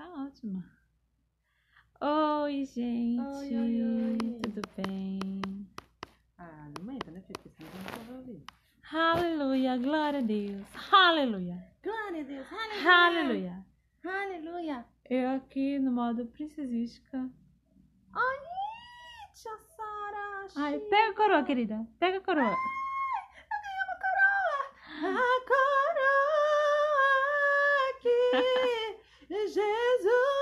Tá ótima. Oi, gente. Oi, oi, oi. Tudo bem? Ah, não aumenta, né? Porque senão vai ouvir. Aleluia, glória a Deus. Aleluia. Glória a Deus. Aleluia. Aleluia. Eu aqui no modo princesística. Ai, tia Sara. Ai, pega a coroa, querida. Pega a coroa. Eu ganhei uma coroa. A coroa que Jesus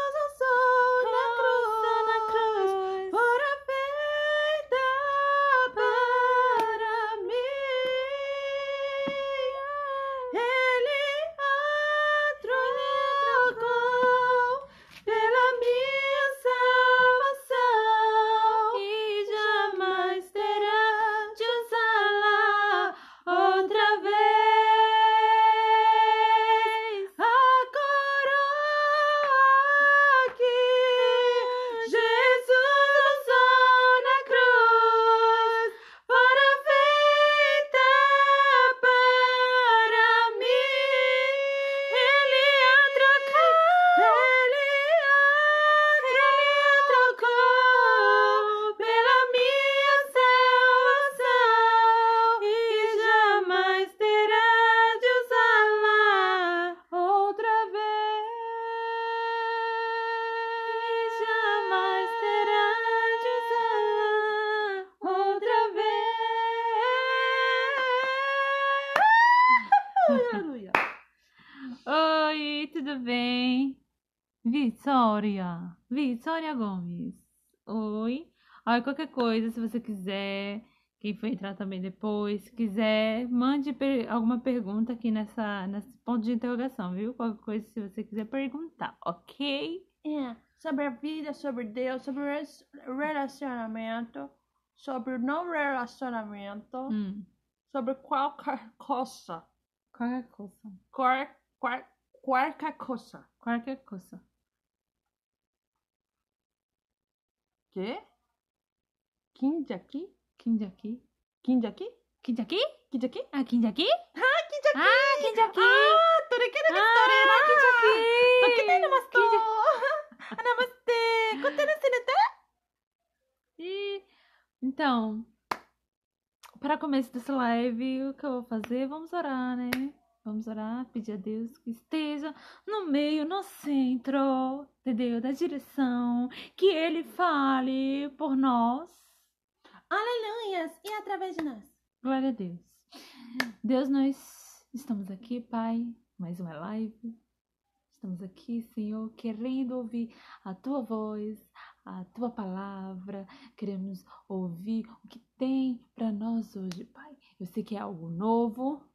Qualquer coisa, se você quiser, quem for entrar também depois, se quiser, mande per- alguma pergunta aqui nessa, nesse ponto de interrogação, viu? Qualquer coisa, se você quiser perguntar, ok? É, sobre a vida, sobre Deus, sobre relacionamento, sobre não relacionamento, Hum, sobre qualquer coisa. qualquer coisa. Qual, qual, qualquer coisa. Qualquer coisa. Quê? Quinde aqui? Quem aqui? Quinde aqui? Quem aqui? Quinde aqui? Ah, quem aqui? Ah, quinde aqui! Ah, quem aqui? Ah, torequeira de Ah, quem aqui? Toquinei namaste! Quem Namaste! Contene sinete? E então, para começo dessa live, o que eu vou fazer? Vamos orar, né? Vamos orar, pedir a Deus que esteja no meio, no centro, entendeu? Da direção, que Ele fale por nós. Aleluias! E através de nós? Glória a Deus. Deus, nós estamos aqui, Pai, mais uma live. Estamos aqui, Senhor, querendo ouvir a tua voz, a tua palavra. Queremos ouvir o que tem para nós hoje, Pai. Eu sei que é algo novo.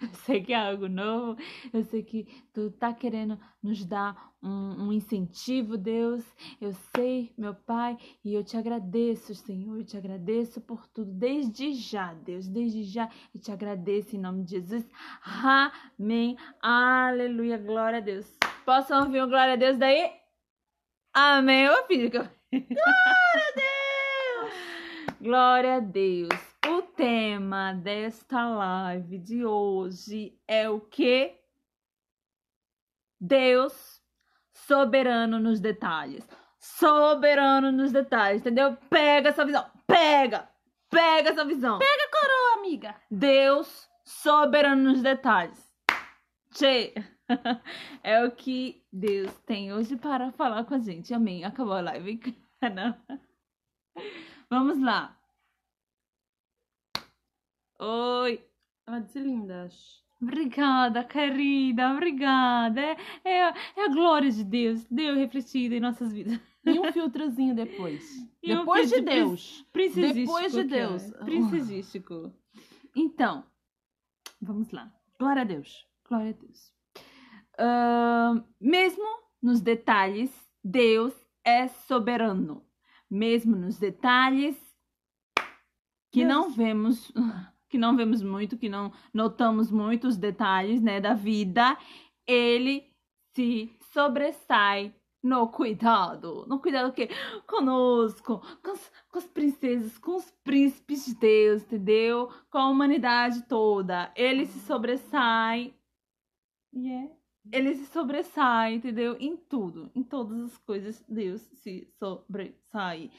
Eu sei que é algo novo. Eu sei que tu tá querendo nos dar um, um incentivo, Deus. Eu sei, meu Pai, e eu te agradeço, Senhor. Eu te agradeço por tudo, desde já, Deus. Desde já eu te agradeço em nome de Jesus. Amém. Aleluia. Glória a Deus. Posso ouvir um glória a Deus daí? Amém. Ô, filho. Glória a Deus! Glória a Deus. O tema desta live de hoje é o que? Deus soberano nos detalhes. Soberano nos detalhes, entendeu? Pega essa visão. Pega! Pega essa visão. Pega a coroa, amiga! Deus soberano nos detalhes. Tchê. É o que Deus tem hoje para falar com a gente. Amém. Acabou a live. Não. Vamos lá. Oi. Ela disse lindas. Obrigada, querida. Obrigada. É, é, é a glória de Deus. Deus refletido em nossas vidas. E um filtrozinho depois. E um depois de filtro prin- Deus. Depois de. Deus. Princesístico. Então, vamos lá. Glória a Deus. Glória a Deus. Ahn, mesmo nos detalhes, Deus é soberano. Mesmo nos detalhes que Deus- não vemos, que não vemos muito, que não notamos muito os detalhes, né, da vida, ele se sobressai no cuidado. No cuidado que conosco, com, com as princesas, com os príncipes de Deus, entendeu? Com a humanidade toda. Ele se sobressai. E é ele se sobressai, entendeu? Em tudo, em todas as coisas, Deus se sobressai.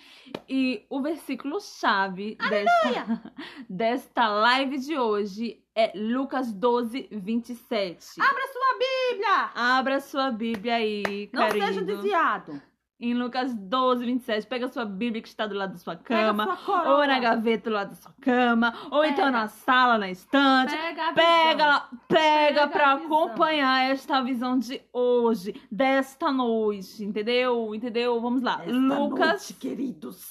E o versículo chave desta, desta live de hoje é Lucas 12, 27. Abra sua Bíblia! Abra sua Bíblia aí, Não querido. seja desviado. Em Lucas 12, 27, pega a sua Bíblia que está do lado da sua cama, sua ou na gaveta do lado da sua cama, ou Pega. então na sala, na estante. Pega Pega, pega Pega pra a visão. acompanhar esta visão de hoje, desta noite, entendeu? Entendeu? Vamos lá. Esta Lucas. noite, queridos.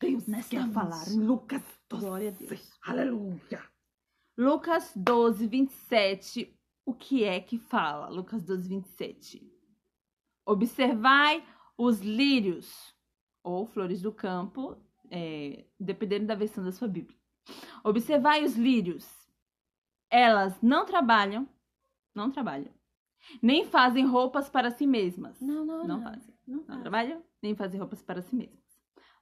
Deus Nesta noite. falar em Lucas 12. Glória a Deus. Aleluia. Lucas 12, 27. O que é que fala? Lucas 12, 27. Observai os lírios, ou flores do campo, é, dependendo da versão da sua Bíblia. Observai os lírios. Elas não trabalham, não trabalham, nem fazem roupas para si mesmas. Não, não, Não não. fazem. Não Não faz. trabalham, nem fazem roupas para si mesmas.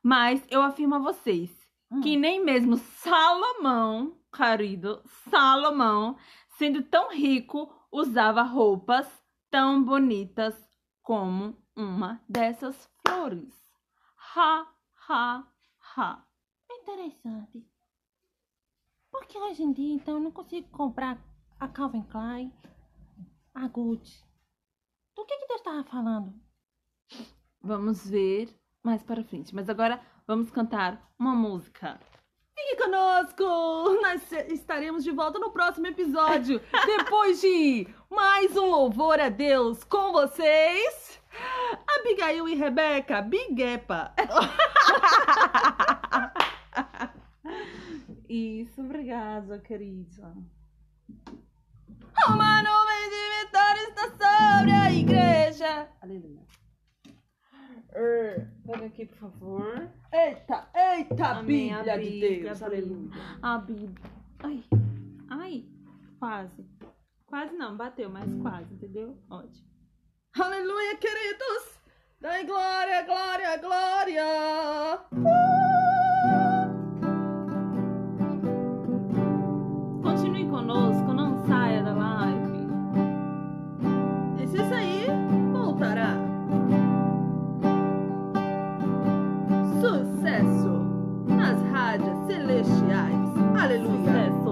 Mas eu afirmo a vocês Hum. que nem mesmo Salomão, querido, Salomão, sendo tão rico, usava roupas tão bonitas como uma dessas flores. Ha, ha, ha. Interessante. Porque hoje em dia, então, eu não consigo comprar a Calvin Klein, a Gucci. Do que que Deus estava falando? Vamos ver mais para frente. Mas agora vamos cantar uma música. Fique conosco! Nós estaremos de volta no próximo episódio. Depois de mais um louvor a Deus com vocês, Abigail e Rebeca, Biguepa. Isso, obrigada, querida. Uma nuvem de vitória está sobre a igreja. Aleluia. Pega aqui, por favor. Eita, eita, Amém, Bíblia a de Bíblia, Deus. Aleluia. A Bíblia. Ai, ai, quase. Quase não, bateu, mas quase, entendeu? Ótimo. Aleluia, queridos! Dai glória, glória, glória! Continue conosco, Sucesso nas rádios celestiais. Aleluia! Sucesso,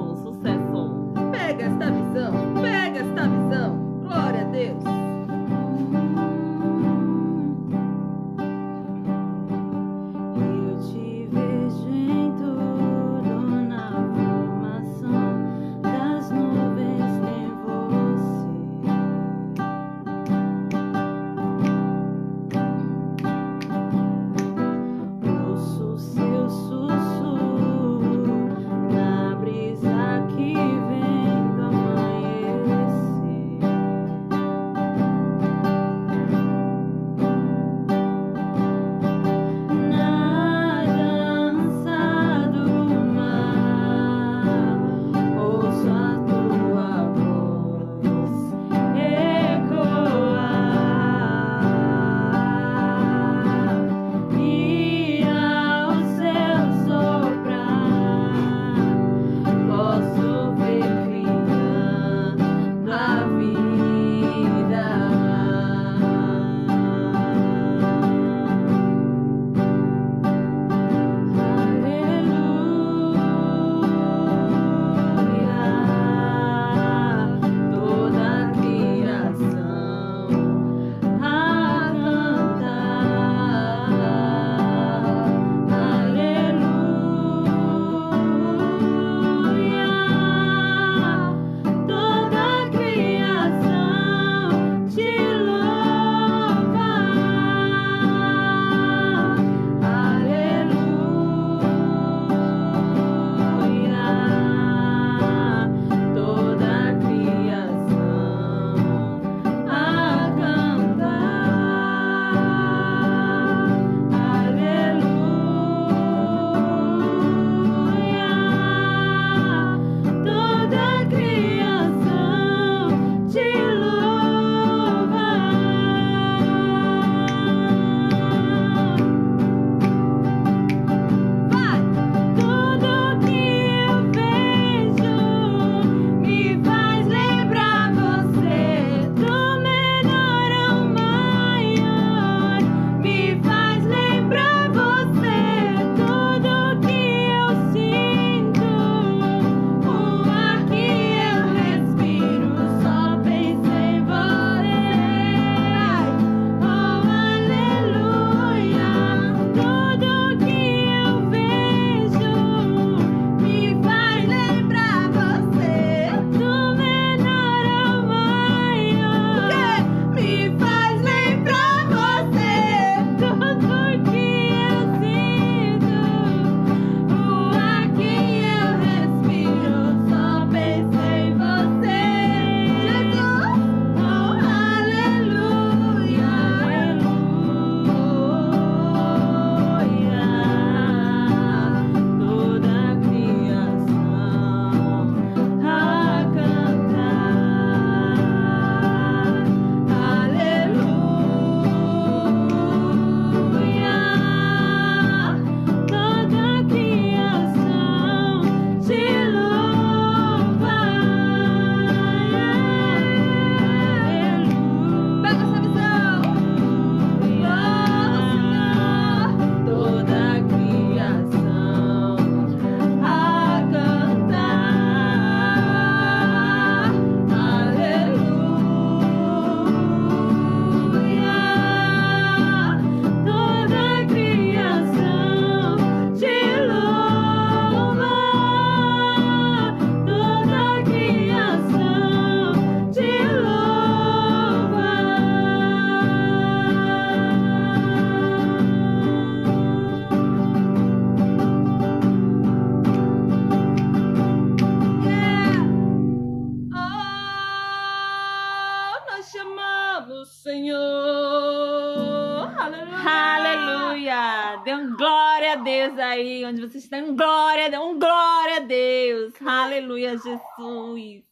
Jesus. Glória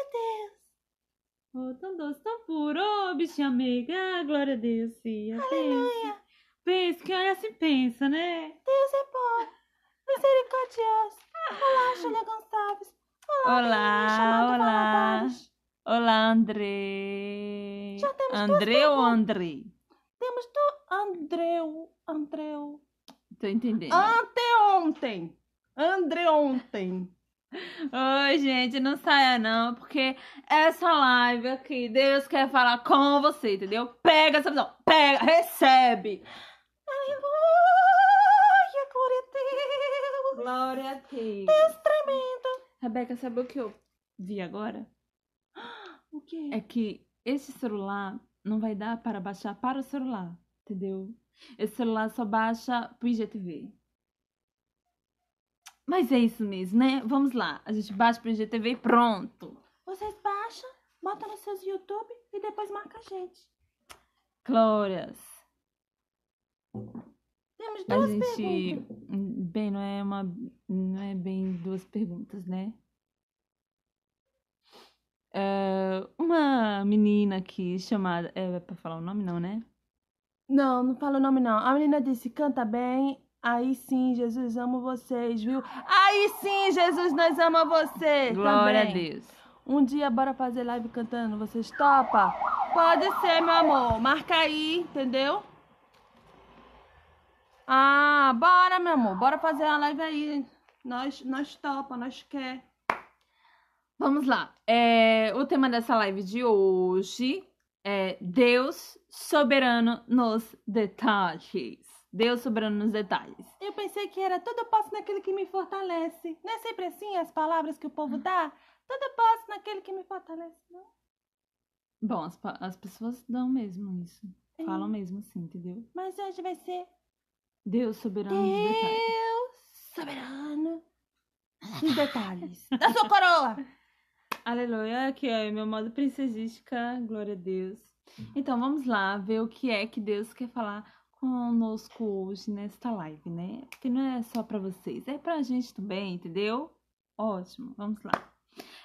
a Deus. Oh, tão doce, tão puro, oh, bichinha amiga. Glória a Deus, filha. Aleluia. Pensa, quem olha assim pensa, né? Deus é bom, misericordioso. Olá, Júlia Gonçalves. Olá, olá. Valadares. Olá, André. Já temos André ou. André? Temos do Andreu, Andreu. Tô entendendo. Anteontem. André ontem. Oi, gente, não saia não, porque essa live aqui, Deus quer falar com você, entendeu? Pega essa visão, pega, recebe. Aleluia, glória a Deus. Glória a Deus. Deus tremendo. Rebeca, sabe o que eu vi agora? O quê? É que esse celular não vai dar para baixar para o celular, entendeu? Esse celular só baixa pro IGTV. Mas é isso mesmo, né? Vamos lá. A gente baixa pro IGTV e pronto. Vocês baixam, botam nos seus YouTube e depois marca a gente. Glórias. Temos A duas gente. perguntas. Bem, não é uma. Não é bem duas perguntas, né? É, uma menina aqui chamada. É pra falar o nome, não, né? Não, não fala o nome não. A menina disse, canta bem. Aí sim, Jesus, amo vocês, viu? Aí sim, Jesus, nós amamos você Glória a também. Deus. Um dia bora fazer live cantando, vocês topa? Pode ser, meu amor. Marca aí, entendeu? Ah, bora, meu amor. Bora fazer a live aí. Nós, nós topa, nós quer. Vamos lá. É, o tema dessa live de hoje é Deus soberano nos detalhes. Deus soberano nos detalhes. Eu pensei que era tudo eu posso naquele que me fortalece. Não é sempre assim as palavras que o povo dá? Tudo eu posso naquele que me fortalece, não? Bom, as, as pessoas dão mesmo isso. É. Falam mesmo assim, entendeu? Mas hoje vai ser Deus soberano nos detalhes. Deus soberano nos detalhes da sua coroa. Aleluia, ó, é meu modo princesística, glória a Deus. Então vamos lá ver o que é que Deus quer falar conosco hoje nesta live, né? Porque não é só pra vocês, é pra gente também, entendeu? Ótimo, vamos lá.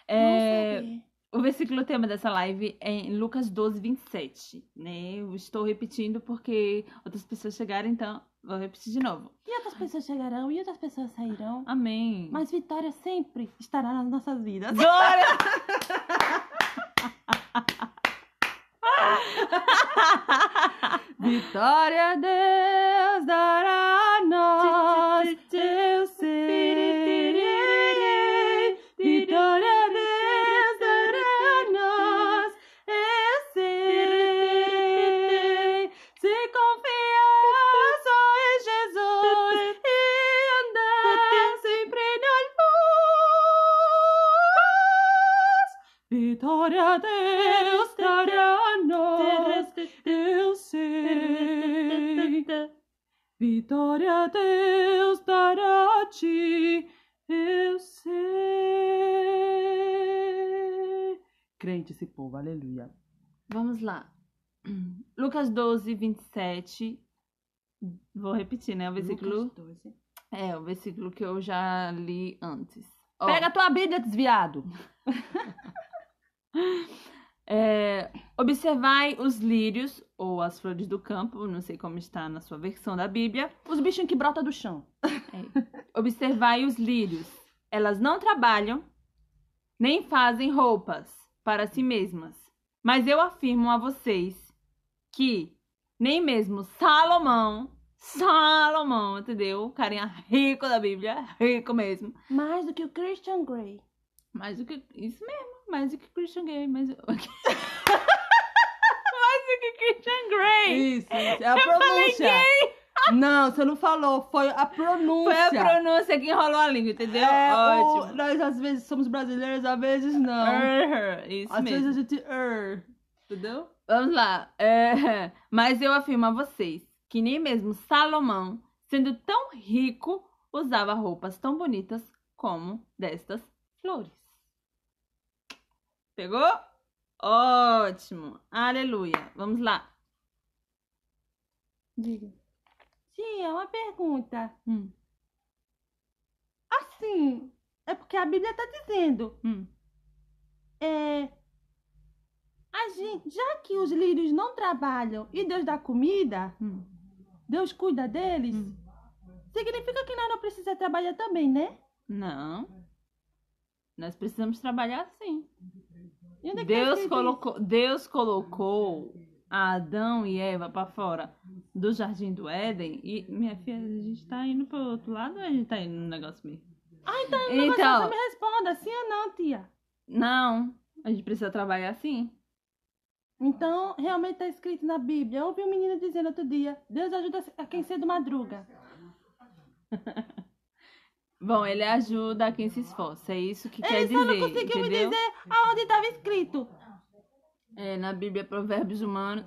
É, Vamos o versículo tema dessa live é em Lucas 12, 27, né? Eu estou repetindo porque outras pessoas chegaram, então vou repetir de novo. E outras pessoas chegarão e outras pessoas sairão. Amém. Mas vitória sempre estará nas nossas vidas. Glória! Vitória Deus dará 27. Vou repetir, né? O versículo. Lucas 12. É, o versículo que eu já li antes. Ó, Pega a tua Bíblia, desviado. é, observai os lírios, ou as flores do campo, não sei como está na sua versão da Bíblia. Os bichinhos que brotam do chão. Observai os lírios. Elas não trabalham, nem fazem roupas para si mesmas. Mas eu afirmo a vocês que nem mesmo Salomão, Salomão, entendeu? O carinha rico da Bíblia, rico mesmo. Mais do que o Christian Grey. Mais do que. Isso mesmo, mais do que Christian Grey. Mais, mais do que Christian Grey. Isso. É a Eu pronúncia. Não, você não falou. Foi a pronúncia. Foi a pronúncia que enrolou a língua, entendeu? É, o- Ótimo. nós às vezes somos brasileiros, às vezes não. Err, Isso às mesmo. vezes a gente er, entendeu? Vamos lá. É, Mas eu afirmo a vocês que nem mesmo Salomão, sendo tão rico, usava roupas tão bonitas como destas flores. Pegou? Ótimo. Aleluia. Vamos lá. Diga. Tia, uma pergunta. Hum, Assim, é porque a Bíblia tá dizendo. hum. É. Gente, já que os lírios não trabalham e Deus dá comida, Hum. Deus cuida deles, Hum. significa que nós não precisamos trabalhar também, né? Não. Nós precisamos trabalhar sim. E onde é que Deus colocou, Deus colocou Adão e Eva para fora do jardim do Éden e minha filha, a gente tá indo pro outro lado ou a gente tá indo no negócio mesmo? Ah, então, então... Você me responda, sim ou não, tia? não, a gente precisa trabalhar sim. Então, realmente está escrito na Bíblia. Eu ouvi um menino dizendo outro dia: Deus ajuda a quem cedo madruga. Bom, ele ajuda quem se esforça, é isso que quer Ele só dizer, não conseguiu me entendeu? dizer aonde estava escrito. É, na Bíblia, Provérbios Humanos.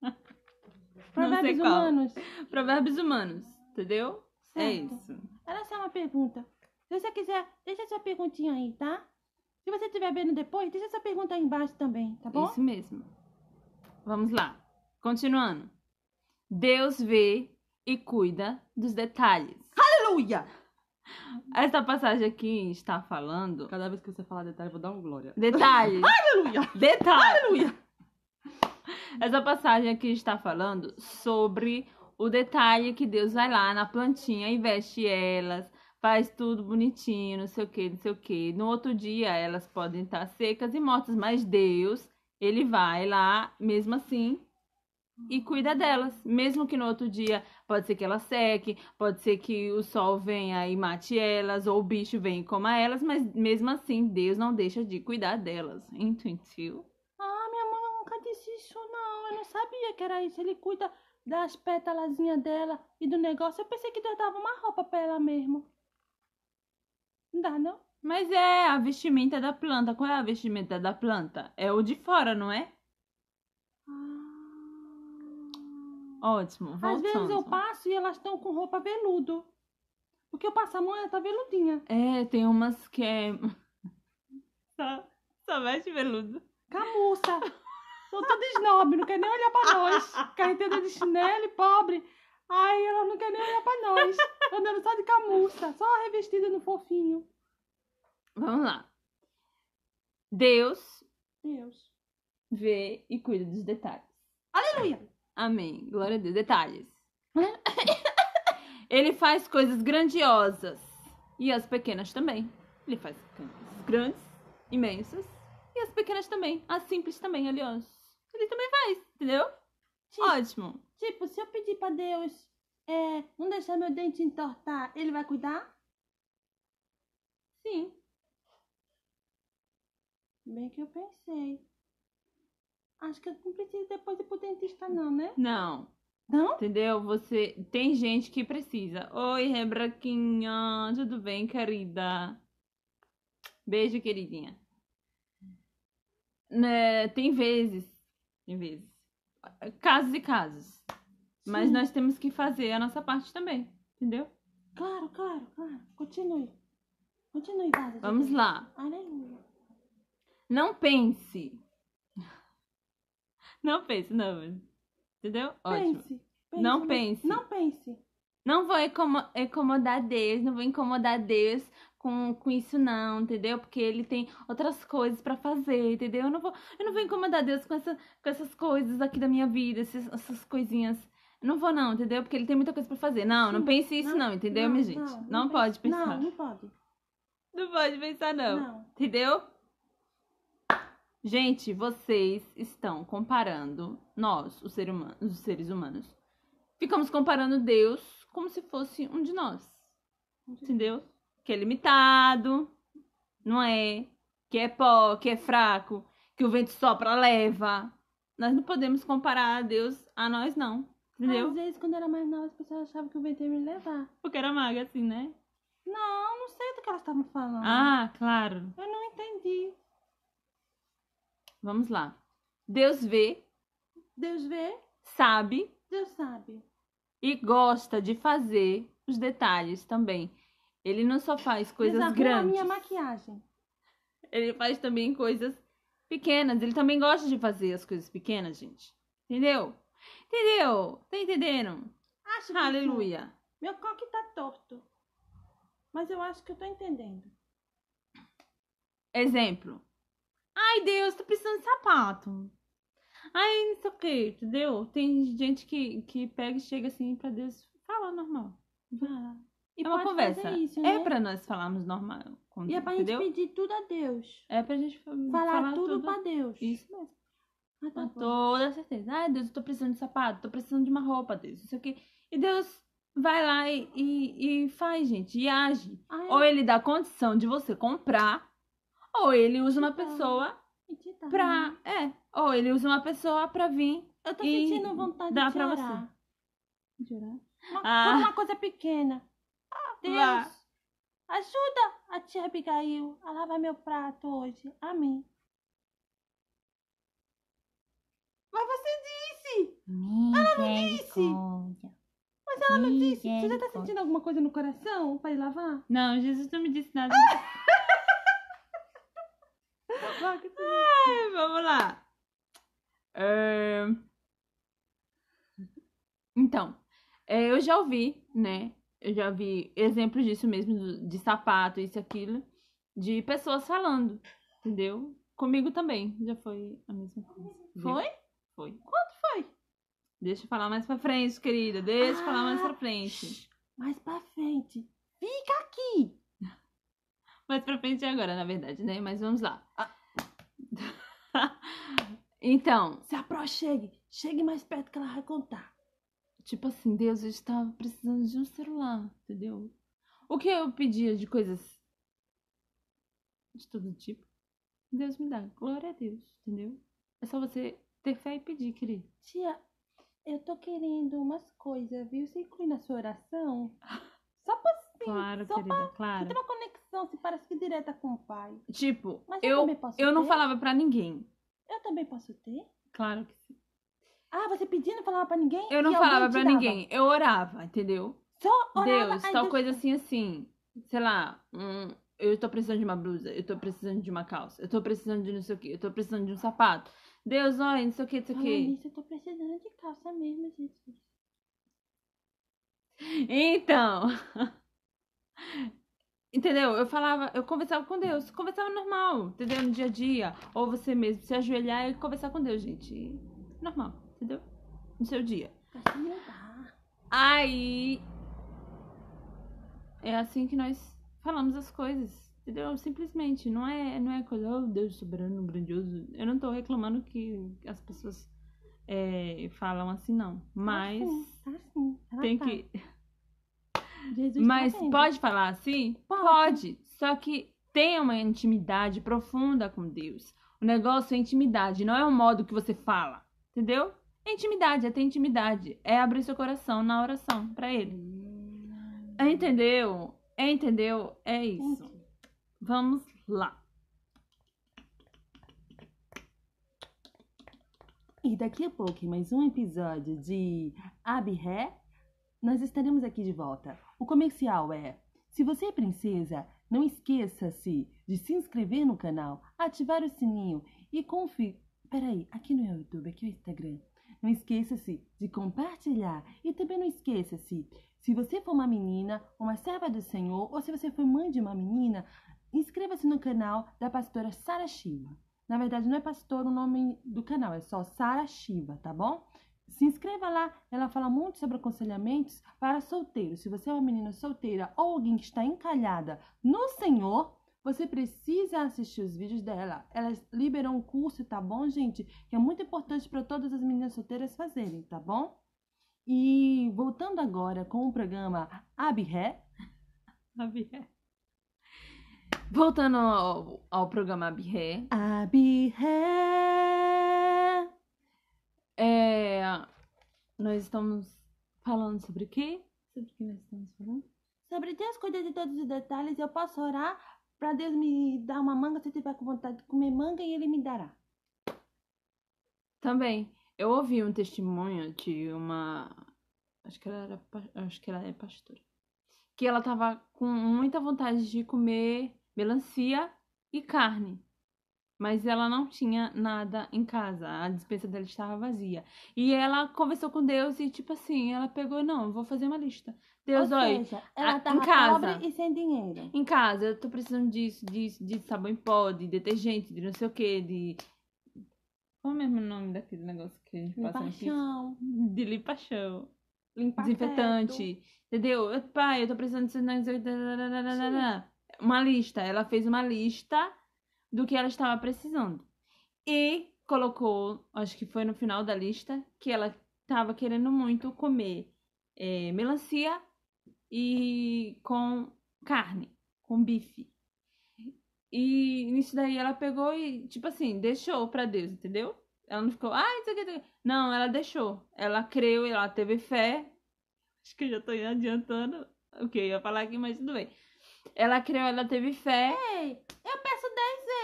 Provérbios humanos. Provérbios Humanos, entendeu? É Certo. isso. Era só uma pergunta. Se você quiser, deixa sua perguntinha aí, tá? Se você estiver vendo depois, deixa sua pergunta aí embaixo também, tá bom? Isso mesmo. Vamos lá. Continuando. Deus vê e cuida dos detalhes. Aleluia! Esta passagem aqui está falando. Cada vez que você falar detalhe, eu vou dar um glória. Detalhes. Aleluia! Detalhes. Aleluia! Essa passagem aqui está falando sobre o detalhe que Deus vai lá na plantinha e veste elas, faz tudo bonitinho, não sei o que, não sei o que. No outro dia elas podem estar secas e mortas, mas Deus, ele vai lá mesmo assim e cuida delas. Mesmo que no outro dia pode ser que ela seque, pode ser que o sol venha e mate elas, ou o bicho venha e coma elas, mas mesmo assim Deus não deixa de cuidar delas. Intuitivo? Ah, minha mãe nunca disse isso, não. Eu não sabia que era isso. Ele cuida das pétalazinhas dela e do negócio. Eu pensei que Deus dava uma roupa pra ela mesmo. Não dá, não? Mas é a vestimenta da planta. Qual é a vestimenta da planta? É o de fora, não é? Ótimo. Às vezes eu passo e elas estão com roupa veludo. Porque eu passo a mão e ela tá veludinha. É, tem umas que é. Só, só veste veludo. Camuça. Sou toda snob, não quer nem olhar pra nós. Carreteira de chinelo e pobre. Ai, ela não quer nem olhar pra nós. Andando só de camuça, só revestida no fofinho. Vamos lá. Deus Deus. vê e cuida dos detalhes. Aleluia. Amém. Glória a Deus. Detalhes. Ele faz coisas grandiosas. E as pequenas também. Ele faz coisas grandes, imensas. E as pequenas também. As simples também, aliás. Ele também faz, entendeu? Tipo, Ótimo. tipo, se eu pedir pra Deus é, não deixar meu dente entortar, ele vai cuidar? Sim. Bem que eu pensei. Acho que eu não preciso depois ir pro dentista, não, né? Não. Não? Entendeu? Você. Tem gente que precisa. Oi, Rebraquinha. Tudo bem, querida? Beijo, queridinha. Né, tem vezes. Tem vezes. Casos e casos. Mas Sim. nós temos que fazer a nossa parte também. Entendeu? Claro, claro, claro. Continue. Continue. Vamos lá. Aleluia. Não pense. Não pense, não. Entendeu? Ótimo. Pense. pense. Não pense. Não pense. Não vou incomo- incomodar Deus, não vou incomodar Deus com, com isso não, entendeu? Porque ele tem outras coisas pra fazer, entendeu? Eu não vou, eu não vou incomodar Deus com, essa, com essas coisas aqui da minha vida, essas, essas coisinhas. Eu não vou não, entendeu? Porque ele tem muita coisa pra fazer. Não, não Sim, pense isso não, entendeu, minha gente? Não, pense- pode pensar. Não, não pode. Não pode pensar não. Não. Entendeu? Gente, vocês estão comparando nós, os, ser humano- os seres humanos. Ficamos comparando Deus como se fosse um de nós. Entendeu? Que é limitado, não é? Que é pó, que é fraco, que o vento sopra, leva. Nós não podemos comparar a Deus a nós, não. Entendeu? Às vezes, quando eu era mais nova, as pessoas achavam que o vento ia me levar. Porque era maga assim, né? Não, não sei do que elas estavam falando. Ah, claro. Eu não entendi. Vamos lá. Deus vê, Deus vê, sabe Deus sabe. e gosta de fazer os detalhes também. Ele não só faz coisas Desarruma grandes, a minha maquiagem. ele faz também coisas pequenas. Ele também gosta de fazer as coisas pequenas, gente. Entendeu? Entendeu? Tá entendendo? Acho que Aleluia. sim. Meu coque tá torto. Mas eu acho que eu tô entendendo. Exemplo. Ai, Deus, tô precisando de sapato. Ai, não sei o que, entendeu? Tem gente que, que pega e chega assim pra Deus fala normal. E é uma conversa. Isso, É né? pra nós falarmos normal. com E é Deus, pra entendeu? gente pedir tudo a Deus. É pra gente fa- Falar falar tudo, tudo. pra Deus. Isso mesmo. Ah, tá Com bom. toda certeza. Ai, Deus, eu tô precisando de sapato, tô precisando de uma roupa, Deus, não sei o quê. E Deus vai lá e, e, e faz, gente, e age. Ah, é? Ou ele dá condição de você comprar, ou ele usa uma pessoa tá. pra. É, ou ele usa uma pessoa pra vir. Eu tô sentindo vontade dá de pra chorar. Jurar? Uma, Ah. uma coisa pequena. Ah, Deus, Vá. ajuda a tia Abigail a lavar meu prato hoje. Amém. Mas você disse! Misericórdia. Mas ela não disse. Você já tá sentindo alguma coisa no coração pra ir lavar? Não, Jesus não me disse nada. Tu- Ai, vamos lá. Então, é, eu já ouvi, né? Eu já vi exemplos disso mesmo, de sapato, isso e aquilo, de pessoas falando, entendeu? Comigo também, já foi a mesma coisa. Foi? Foi. Quanto foi? Deixa eu falar mais pra frente, querida. Deixa eu falar mais pra frente. Mais pra frente. Fica aqui. Mais pra frente é agora, na verdade, né? Mas vamos lá. então, Se aproxime. Chegue mais perto que ela vai contar. Tipo assim, Deus, eu estava precisando de um celular, entendeu? O que eu pedia de coisas de todo tipo, Deus me dá. Glória a Deus, entendeu? É só você ter fé e pedir, querido. Tia, eu tô querendo umas coisas, viu? Você inclui na sua oração? Só pra sim, Claro, só querida, pra claro. ter uma conexão, se parece que direta com o pai. Tipo, Mas eu, eu, também posso eu não ter? falava pra ninguém. Eu também posso ter? Claro que sim. Ah, você pedindo não falava pra ninguém? Eu não falava pra dava? ninguém. Eu orava, entendeu? Só orava. Deus, Ai, tal Deus- coisa assim, assim. Sei lá, hum, eu tô precisando de uma blusa, eu tô precisando de uma calça, eu tô precisando de não sei o que, eu tô precisando de um sapato. Deus, olha, não sei o que, não sei o que. nisso, eu tô precisando de calça mesmo, Jesus. Então. Entendeu? Eu falava, eu conversava com Deus, conversava normal, entendeu? No dia a dia. Ou você mesmo se ajoelhar e conversar com Deus, gente. Normal, entendeu? No seu dia. Aí. É assim que nós falamos as coisas, entendeu? Simplesmente. Não é, não é coisa, oh Deus soberano, grandioso. Eu não tô reclamando que as pessoas é, falam assim, não. Mas Tá assim, tá assim. Tem tá. que. Jesus Mas tá pode falar assim? Pode. Só que tenha uma intimidade profunda com Deus. O negócio é intimidade, não é o modo que você fala. Entendeu? É intimidade, é ter intimidade. É abrir seu coração na oração pra Ele. Hum, É, entendeu? É, entendeu? É isso. Vamos lá. E daqui a pouco, em mais um episódio de Abiré, nós estaremos aqui de volta. O comercial é: se você é princesa, não esqueça-se de se inscrever no canal, ativar o sininho e conferir. Peraí, aqui não é o YouTube, aqui é o Instagram. Não esqueça-se de compartilhar e também não esqueça-se, se você for uma menina, uma serva do Senhor, ou se você for mãe de uma menina, inscreva-se no canal da pastora Sara Shiva. Na verdade, não é pastor o nome do canal, é só Sara Shiva, tá bom? Se inscreva lá, ela fala muito sobre aconselhamentos para solteiros. Se você é uma menina solteira ou alguém que está encalhada no Senhor, você precisa assistir os vídeos dela. Ela liberou um curso, tá bom, gente? Que é muito importante para todas as meninas solteiras fazerem, tá bom? E voltando agora com o programa Abiré, Abiré. Voltando ao, ao programa Abiré. Abiré. É, nós estamos falando sobre o quê? Sobre o que nós estamos falando? Sobre Deus cuida de todos os detalhes, eu posso orar para Deus me dar uma manga se eu tiver com vontade de comer manga e Ele me dará. Também, eu ouvi um testemunho de uma. Acho que ela era, acho que ela é pastora. Que ela tava com muita vontade de comer melancia e carne. Mas ela não tinha nada em casa. A dispensa dela estava vazia. E ela conversou com Deus e, tipo assim, ela pegou, não, vou fazer uma lista. Deus, Ou olha, seja, ela tava em casa. pobre e sem dinheiro. em casa, eu tô precisando disso, disso, de sabão em pó, de detergente, de não sei o que, de. Qual é o mesmo nome daquele negócio que a gente passa chão, De limpar-chão. limpar desinfetante. Entendeu? Eu- Pai, eu tô precisando disso. Uma lista. Ela fez uma lista do que ela estava precisando. E colocou, acho que foi no final da lista, que ela estava querendo muito comer eh, melancia e com carne, com bife. E nisso daí ela pegou e, tipo assim, deixou pra Deus, entendeu? Ela não ficou, ai, isso aqui, isso aqui. Não, ela deixou. Ela creu, ela teve fé. Acho que eu já tô adiantando o que eu ia falar aqui, mas tudo bem. Ela creu, ela teve fé. Ei, eu peço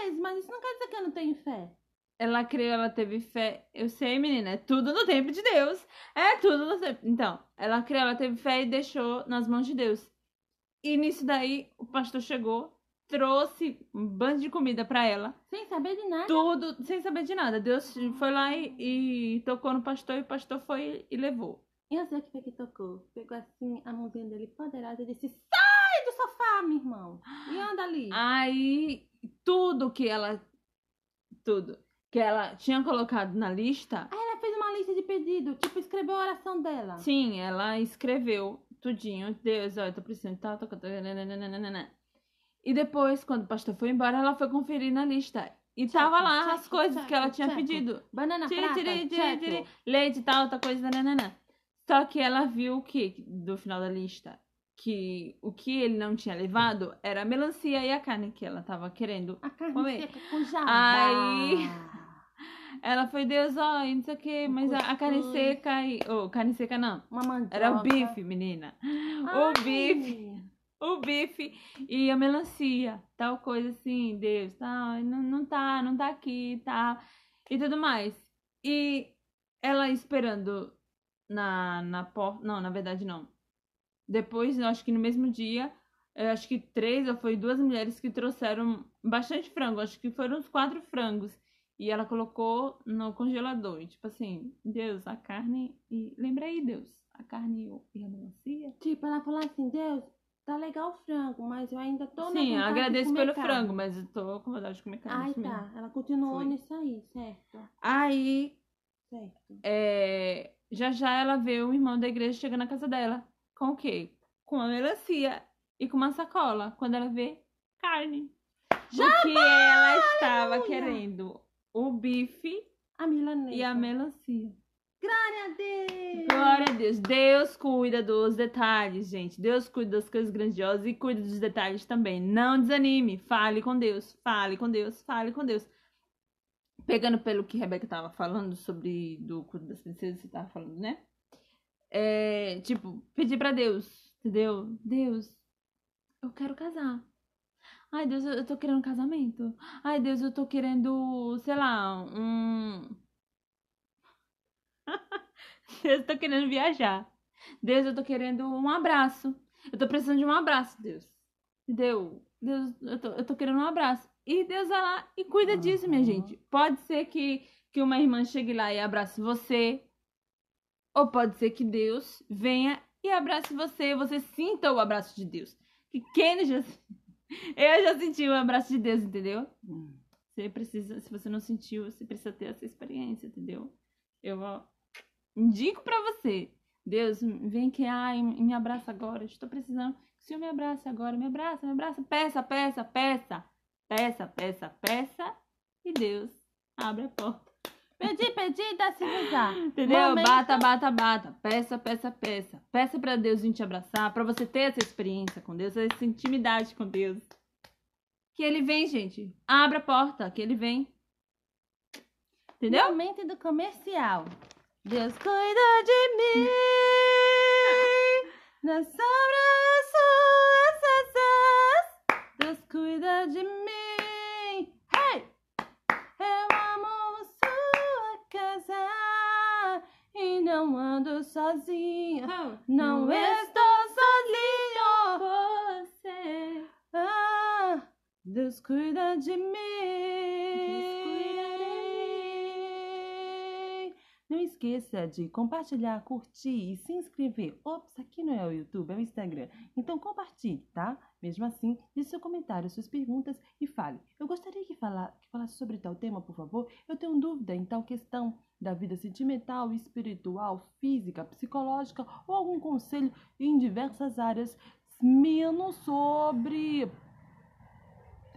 vezes, mas isso não quer dizer que eu não tenho fé. Ela creu, ela teve fé. Eu sei, menina, é tudo no tempo de Deus. É tudo no tempo. Então, ela creu, ela teve fé e deixou nas mãos de Deus. E nisso daí, o pastor chegou, trouxe um bando de comida pra ela. Sem saber de nada. Tudo, sem saber de nada. Deus foi lá e, e tocou no pastor e o pastor foi e levou. E eu sei o que foi que tocou. Pegou assim a mãozinha dele poderosa e disse: Sai do sofá, meu irmão. E anda ali. Aí, tudo que ela. Tudo que ela tinha colocado na lista. Aí ela fez uma lista de pedido, tipo, escreveu a oração dela. Sim, ela escreveu tudinho. Deus, eu tô precisando de tal, tal, nananana. E depois, quando o pastor foi embora, ela foi conferir na lista. E tava lá check, as coisas check, que ela tinha pedido. Banana Tiri, prata, tiri, tiri, leite, tal, tal coisa, nananana. Só que ela viu o que do final da lista? Que o que ele não tinha levado era a melancia e a carne que ela tava querendo. A carne Comer. seca com jabá. Aí- Ela foi, Deus, ó, não sei o que, mas a, a carne seca e. Oh, carne seca não. Uma mandioca. Era o bife, menina. Ai. O bife. O bife e a melancia. Tal coisa assim, Deus, tá, não, não tá, não tá aqui, tá. E tudo mais. E ela esperando na, na porta. Não, na verdade não. Depois, eu acho que no mesmo dia, acho que três ou foi duas mulheres que trouxeram bastante frango. Acho que foram uns quatro frangos. E ela colocou no congelador. E, tipo assim, Deus, a carne. E lembra aí, Deus, a carne e a melancia. Tipo, ela falou assim, Deus, tá legal o frango, mas eu ainda tô na Sim, vontade de agradeço pelo carne. frango, mas eu tô com vontade de comer carne. Ai, isso mesmo. tá. Ela continuou Foi. nisso aí, certo. Aí, Certo. é, já já ela vê o irmão da igreja chegando na casa dela. Com o quê? Com uma melancia e com uma sacola. Quando ela vê carne. Já que ela estava aleluia! querendo? O bife A milanesa. e a melancia. Glória a Deus. Glória a Deus. Deus cuida dos detalhes, gente. Deus cuida das coisas grandiosas e cuida dos detalhes também. Não desanime. Fale com Deus. Fale com Deus. Fale com Deus. Pegando pelo que a Rebeca tava falando sobre do culto das princesas, você tava falando, né? É, tipo, pedir pra Deus, entendeu? Deus, eu quero casar. Ai, Deus, eu tô querendo um casamento. Ai, Deus, eu tô querendo, sei lá, um. Deus, eu tô querendo viajar. Deus, eu tô querendo um abraço. Eu tô precisando de um abraço, Deus. Entendeu? Deus, eu tô, eu tô querendo um abraço. E Deus vai lá e cuida disso, minha gente. Pode ser que, que uma irmã chegue lá e abrace você. Ou pode ser que Deus venha e abrace você. Você sinta o abraço de Deus. Que quem já. Eu já senti o abraço de Deus, entendeu? Você precisa, se você não sentiu, você precisa ter essa experiência, entendeu? Eu ó, indico pra você. Deus, vem que ai, me abraça agora. Estou precisando que o Senhor me abrace agora. Me abraça, me abraça. Peça, peça, peça. Peça, peça, peça. E Deus abre a porta. Pedir, pedir, dá-se usar. Entendeu? Momento- Bata, bata, bata. Peça, peça, peça. Peça pra Deus vir te abraçar, pra você ter essa experiência com Deus, essa intimidade com Deus. Que ele vem, gente. Abre a porta, que ele vem. Entendeu? Momento do comercial. Deus cuida de mim. Na sombra das suas asas. Deus cuida de mim. Hey! Eu amo sua casa. E não ando sozinho. Não estou sozinho. Você. Ah, Deus cuida de mim. Esqueça de compartilhar, curtir e se inscrever. Ops, aqui não é o YouTube, é o Instagram. Então compartilhe, tá? Mesmo assim, deixe seu comentário, suas perguntas e fale. Eu gostaria que, falar, que falasse sobre tal tema, por favor. Eu tenho dúvida em tal questão da vida sentimental, espiritual, física, psicológica ou algum conselho em diversas áreas, menos sobre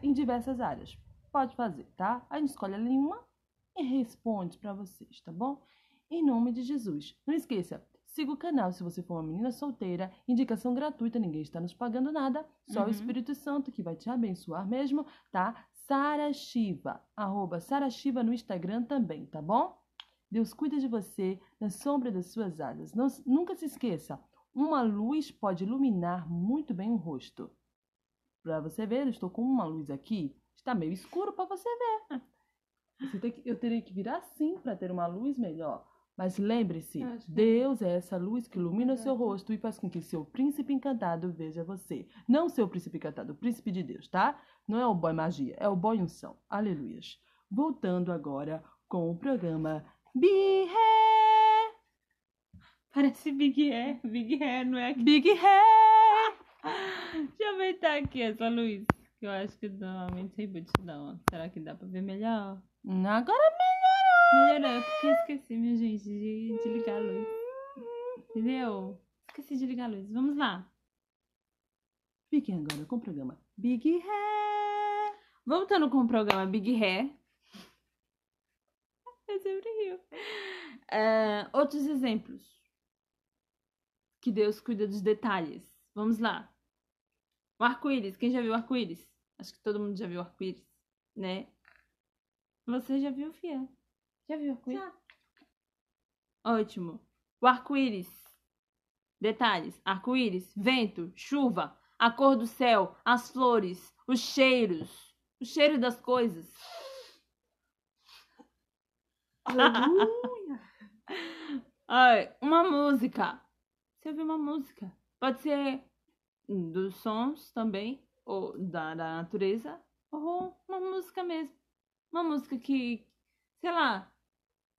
em diversas áreas. Pode fazer, tá? A gente escolhe ali uma e responde para vocês, tá bom? Em nome de Jesus. Não esqueça, siga o canal se você for uma menina solteira. Indicação gratuita, ninguém está nos pagando nada. Só Uhum. o Espírito Santo que vai te abençoar mesmo, tá? Sara Shiva, arroba Sara Shiva no Instagram também, tá bom? Deus cuida de você na sombra das suas asas. Não, nunca se esqueça, uma luz pode iluminar muito bem o rosto. Para você ver, eu estou com uma luz aqui, está meio escuro para você ver. Você que- eu teria que virar assim para ter uma luz melhor. Mas lembre-se, que- Deus é essa luz que ilumina seu rosto e faz com que seu príncipe encantado veja você. Não seu príncipe encantado, o príncipe de Deus, tá? Não é o boy magia, é o boy unção. Aleluias. Voltando agora com o programa Birré. Parece Big Hair. Big Hair, não é aqui. Big Hair. Deixa eu aumentar aqui essa luz. Que eu acho que normalmente reboot não. Será que dá pra ver melhor? Agora Melhorou, porque esqueci, minha gente, de, de ligar a luz. Entendeu? Esqueci de ligar a luz. Vamos lá. fiquem agora com o programa Big Hair. Voltando com o programa Big Hair. Eu sempre rio. É, outros exemplos. Que Deus cuida dos detalhes. Vamos lá. O arco-íris. Quem já viu o arco-íris? Acho que todo mundo já viu o arco-íris, né? Você já viu, Fia? Já viu o arco-íris? Já. Ótimo. O arco-íris. Detalhes: arco-íris, vento, chuva, a cor do céu, as flores, os cheiros, o cheiro das coisas. Aleluia. Ai, uma música. Você ouviu uma música? Pode ser dos sons também, ou da, da natureza, ou uma música mesmo. Uma música que, sei lá,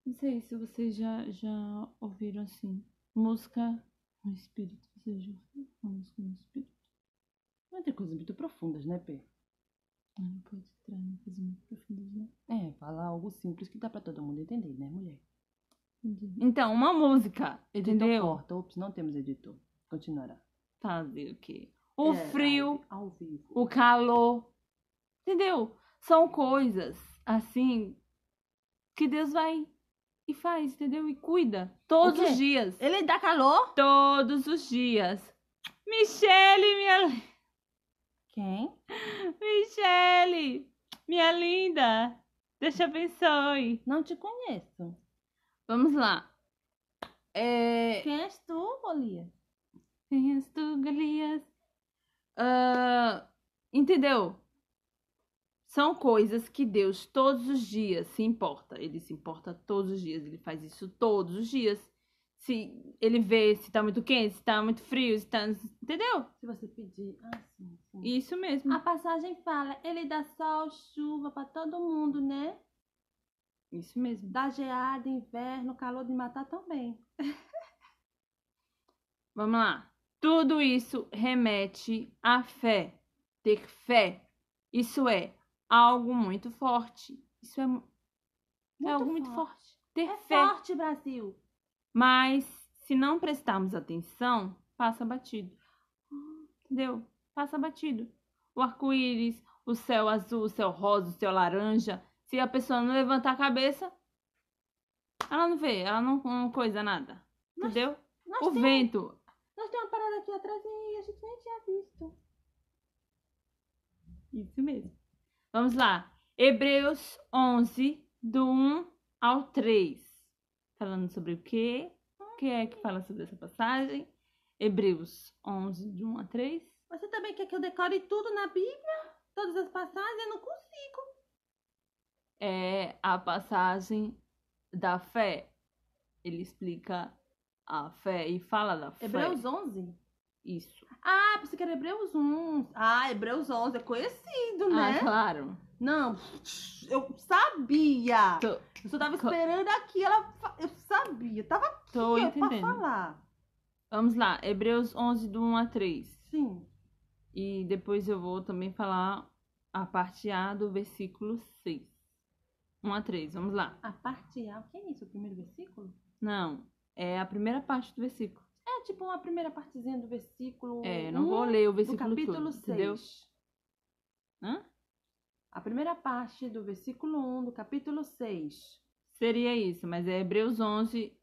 não sei se vocês já, já ouviram assim. Música no espírito. Vocês já ouviram uma música no espírito? Vai ter coisas muito profundas, né, Pê? Ah, Não pode entrar em coisas muito profundas, né? É, falar algo simples que dá pra todo mundo entender, né, mulher? Entendi. Então, uma música, Editor entendeu? corta. Ops, não temos editor. Continuará. Fazer o quê? O É, frio, Ao, ao vivo. o calor, entendeu? São coisas assim que Deus vai e faz, entendeu? E cuida todos os dias, Ele dá calor? todos os dias. Michele, minha Quem? Michele, minha linda, Deus te abençoe. Não te conheço. Vamos lá. É... Quem és tu, Golias? Quem és tu, Golias? Ah, entendeu? São coisas que Deus todos os dias se importa. Ele se importa todos os dias. Ele faz isso todos os dias. Se ele vê se tá muito quente, se tá muito frio, se tá. Entendeu? Se você pedir. Ah, sim, sim. Isso mesmo. A passagem fala, ele dá sol, chuva pra todo mundo, né? Isso mesmo. Dá geada, inverno, calor de matar também. Vamos lá. Tudo isso remete à fé. Ter fé. Isso é algo muito forte. Isso é, é algo muito forte. Ter É fé. forte, Brasil. Mas se não prestarmos atenção, passa batido. Entendeu? Passa batido. O arco-íris, o céu azul, o céu rosa, o céu laranja. Se a pessoa não levantar a cabeça, ela não vê, ela não, não coisa nada. Nós- Entendeu? Nós, O temos, vento. nós temos uma parada aqui atrás e a gente nem tinha visto. Isso mesmo. Vamos lá. Hebreus 11, do 1 ao 3. Falando sobre o quê? O que é que fala sobre essa passagem? Hebreus 11, de 1 a 3. Você também quer que eu decore tudo na Bíblia? Todas as passagens? Eu não consigo. É a passagem da fé. Ele explica a fé e fala da fé. Hebreus 11? Isso. Ah, pensei que era Hebreus 1. Ah, Hebreus 11 é conhecido, Ah, né? claro. Não, eu sabia. Tô, Eu só tava esperando aqui, ela. Eu sabia, tava aqui tô ó, pra entendendo. falar. Vamos lá, Hebreus 11, do 1 a 3. Sim. E depois eu vou também falar a parte A do versículo 6. 1 a 3, vamos lá. A parte A, o que é isso? O primeiro versículo? Não, é a primeira parte do versículo. É tipo uma primeira partezinha do versículo. É, não um vou ler o do versículo capítulo todo, entendeu? 6. Hã? A primeira parte do versículo 1 do capítulo 6. Seria isso, mas é Hebreus 11,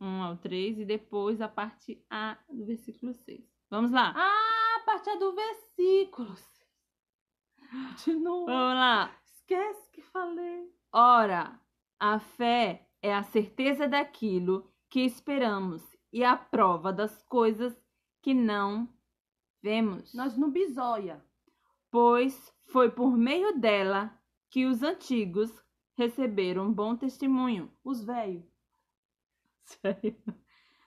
1 ao 3 e depois a parte A do versículo 6. Vamos lá. Ah, a parte A do versículo 6. Continua. Vamos lá. Esquece que falei. Ora, a fé é a certeza daquilo que esperamos e a prova das coisas que não vemos. Nós no bisoia. Pois foi por meio dela que os antigos receberam bom testemunho. Os velhos.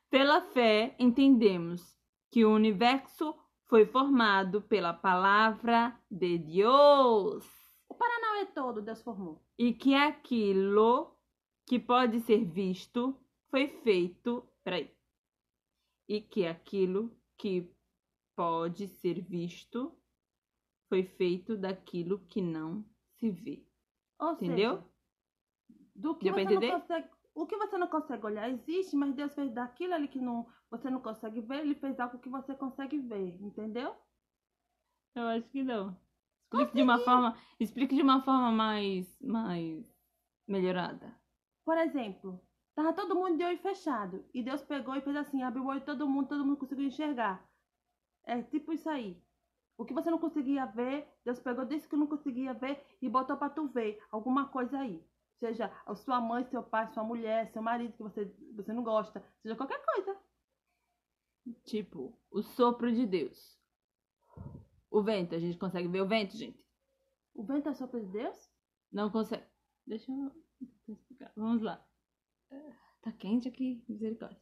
Pela fé entendemos que o universo foi formado pela palavra de Deus O Paranauê todo Deus formou. e que aquilo que pode ser visto foi feito, peraí, e que aquilo que pode ser visto foi feito daquilo que não se vê. Ou Entendeu? seja, do que Deu você não entender? consegue, o que você não consegue olhar existe, mas Deus fez daquilo ali que não, você não consegue ver, ele fez algo que você consegue ver, entendeu? Eu acho que não. Explique de uma forma, explique de uma forma mais, mais melhorada. Por exemplo, tava todo mundo de olho fechado e Deus pegou e fez assim, abriu o olho de todo mundo, todo mundo conseguiu enxergar. É tipo isso aí. O que você não conseguia ver, Deus pegou desse que não conseguia ver e botou pra tu ver alguma coisa aí. Seja a sua mãe, seu pai, sua mulher, seu marido que você, você não gosta, seja qualquer coisa. Tipo, o sopro de Deus. O vento, a gente consegue ver o vento, gente? O vento é sopro de Deus? Não consegue. Deixa eu explicar. Vamos lá. Tá quente aqui, misericórdia.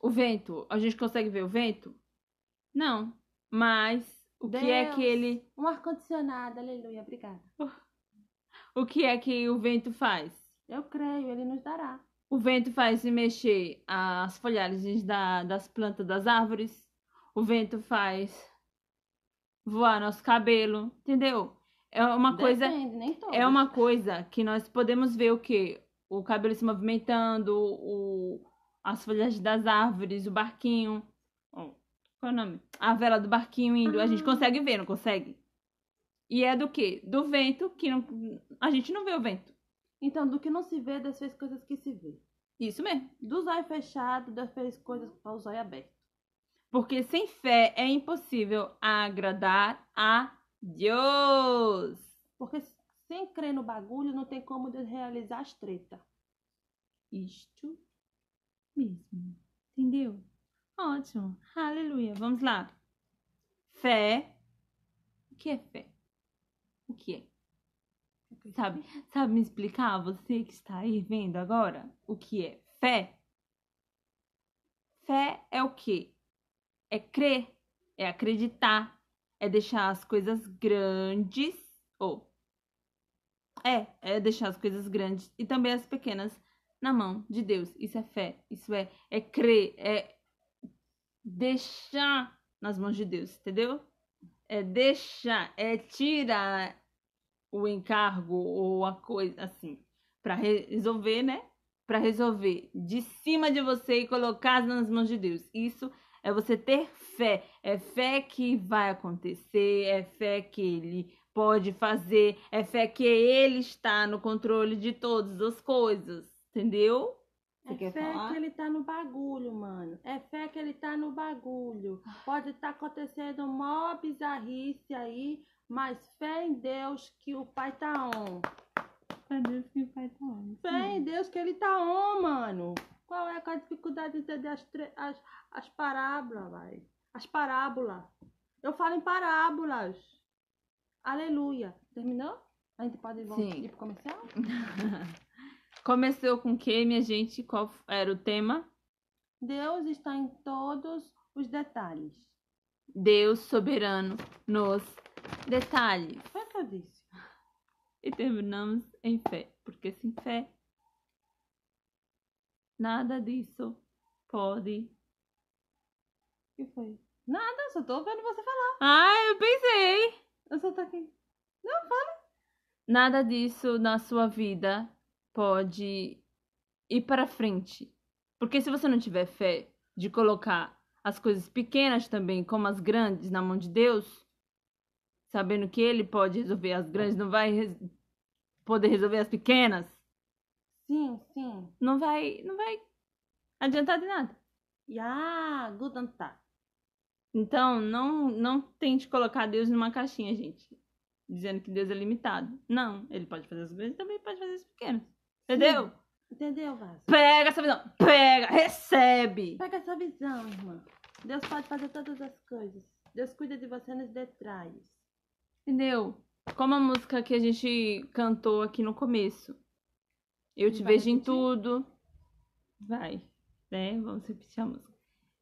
O vento, a gente consegue ver o vento? Não. Mas o que é Deus. que ele. Um ar-condicionado, aleluia, obrigada. O que é que o vento faz? Eu creio, ele nos dará. O vento faz se mexer as folhagens da- das plantas das árvores. O vento faz voar nosso cabelo, entendeu? É uma coisa, Depende, nem todos. é uma coisa que nós podemos ver o quê? O cabelo se movimentando, o, as folhagens das árvores, o barquinho. Qual é o nome? A vela do barquinho indo. A gente Ah. consegue ver, não consegue? E é do quê? Do vento, que não, a gente não vê o vento. Então, do que não se vê, Deus fez coisas que se vê. Isso mesmo. Do zóio fechado, Deus fez coisas para o zóio aberto. Porque sem fé é impossível agradar a Deus. Porque sem crer no bagulho, não tem como realizar as tretas. Isto mesmo. Entendeu? Ótimo. Aleluia. Vamos lá. Fé. O que é fé? O que é? Sabe, sabe me explicar, você que está aí vendo agora, o que é fé? Fé é o quê? É crer, é acreditar, é deixar as coisas grandes, ou é, é deixar as coisas grandes e também as pequenas na mão de Deus. Isso é fé, isso é é crer, é deixar nas mãos de Deus, entendeu? É deixar, é tirar o encargo ou a coisa assim, para resolver, né? Para resolver de cima de você e colocar nas mãos de Deus. Isso é você ter fé. É fé que vai acontecer, é fé que ele pode fazer, é fé que ele está no controle de todas as coisas, entendeu? Você é quer fé falar? que ele tá no bagulho, mano. É fé que ele tá no bagulho. Pode estar acontecendo mó bizarrice aí, mas fé em Deus que o pai tá on. Deus que vai estar onde? Fé em Deus que ele tá on, mano. Qual é a dificuldade de entender as, as, as parábolas, vai? As parábolas. Eu falo em parábolas. Aleluia. Terminou? A gente pode ir Sim. pro comercial? Começou com o que, minha gente? Qual era o tema? Deus está em todos os detalhes. Deus soberano nos detalhes. Foi o que eu disse. e terminamos em fé. Porque sem fé, nada disso pode. O que foi? Nada, só tô vendo você falar. Ah, eu pensei! Eu só tô aqui. Nada disso na sua vida pode ir para frente. Porque se você não tiver fé de colocar as coisas pequenas também, como as grandes, na mão de Deus, sabendo que Ele pode resolver as grandes, não vai res- poder resolver as pequenas, Sim, sim. não vai, não vai adiantar de nada. Ja, guten Tag. Então, não, não tente colocar Deus numa caixinha, gente. Dizendo que Deus é limitado. Não, ele pode fazer as grandes e também pode fazer as pequenas. Entendeu? Entendeu, Vaso? Pega essa visão. Pega, recebe. Pega essa visão, irmã. Deus pode fazer todas as coisas. Deus cuida de você nos detalhes. Entendeu? Como a música que a gente cantou aqui no começo. Eu te Vai vejo em repetir? tudo. Vai, né? Vamos repetir a música.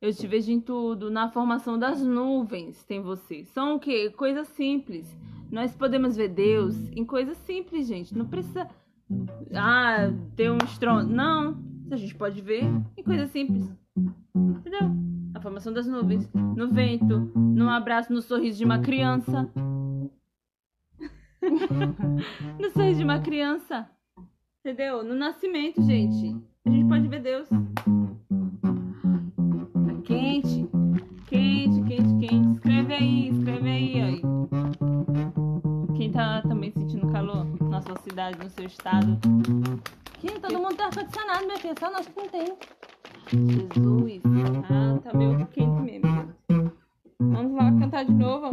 Eu te vejo em tudo. Na formação das nuvens tem você. São o quê? Coisas simples. Nós podemos ver Deus em coisas simples, gente. Não precisa. Ah, ter um estrondo. Não. A gente pode ver em coisas simples. Entendeu? A formação das nuvens. No vento. Num abraço, no sorriso de uma criança. no sorriso de uma criança. Entendeu? No nascimento, gente. A gente pode ver Deus. Tá quente. Quente, quente, quente. Escreve aí, escreve aí. Quem tá também sentindo calor na sua cidade, no seu estado. Aqui, todo mundo tem ar-condicionado, minha filha. Só nós que não tem. Jesus. Ah, tá meio quente mesmo. Vamos lá cantar de novo a